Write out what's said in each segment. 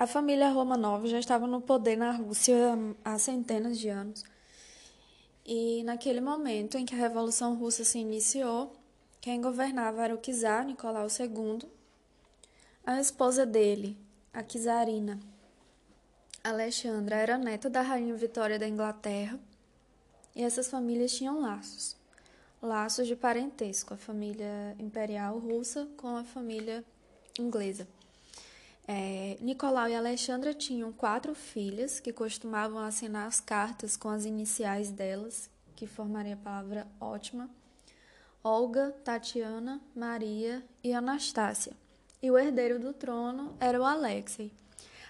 A família Romanov já estava no poder na Rússia há centenas de anos. E naquele momento em que a Revolução Russa se iniciou, quem governava era o czar Nicolau II. A esposa dele, a czarina Alexandra, era neta da rainha Vitória da Inglaterra. E essas famílias tinham laços. Laços de parentesco, a família imperial russa com a família inglesa. É, Nicolau e Alexandra tinham quatro filhas que costumavam assinar as cartas com as iniciais delas, que formariam a palavra ótima: Olga, Tatiana, Maria e Anastácia. E o herdeiro do trono era o Alexei.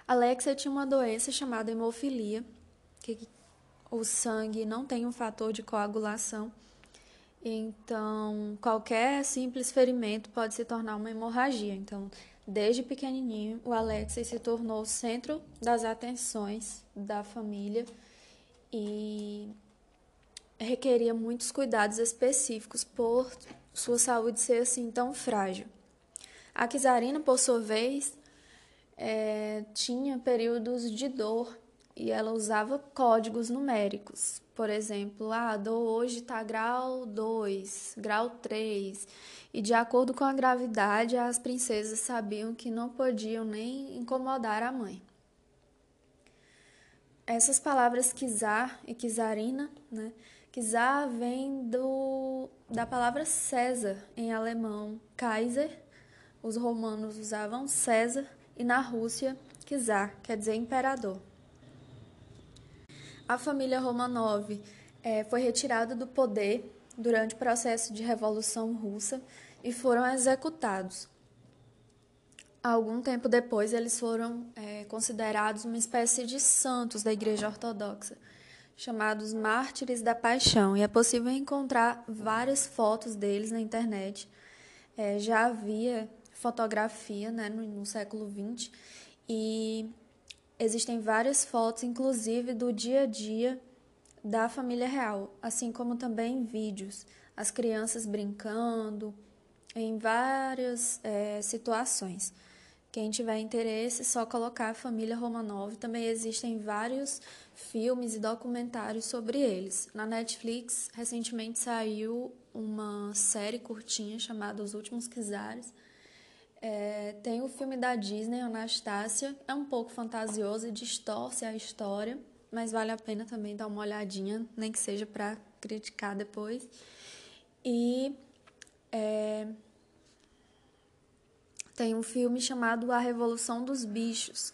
Alexei tinha uma doença chamada hemofilia, que o sangue não tem um fator de coagulação. Então, qualquer simples ferimento pode se tornar uma hemorragia. Então, Desde pequenininho, o Alexei se tornou o centro das atenções da família e requeria muitos cuidados específicos por sua saúde ser assim tão frágil. A Kizarina, por sua vez, é, tinha períodos de dor e ela usava códigos numéricos. Por exemplo, ah, dor hoje está grau 2, grau 3. E de acordo com a gravidade, as princesas sabiam que não podiam nem incomodar a mãe. Essas palavras kizar e kizarina, né? Kizar vem do, da palavra César em alemão, Kaiser. Os romanos usavam César e na Rússia, Kizar, quer dizer imperador. A família Romanov é, foi retirada do poder durante o processo de Revolução Russa e foram executados. Algum tempo depois, eles foram é, considerados uma espécie de santos da Igreja Ortodoxa, chamados Mártires da Paixão, e é possível encontrar várias fotos deles na internet. É, já havia fotografia né, no, no século XX e existem várias fotos, inclusive do dia a dia da família real, assim como também vídeos, as crianças brincando em várias é, situações. Quem tiver interesse, só colocar a família Romanov. Também existem vários filmes e documentários sobre eles. Na Netflix, recentemente saiu uma série curtinha chamada Os Últimos Czares. É, tem o filme da Disney, Anastácia. É um pouco fantasioso e distorce a história mas vale a pena também dar uma olhadinha, nem que seja para criticar depois. E é, tem um filme chamado A Revolução dos Bichos,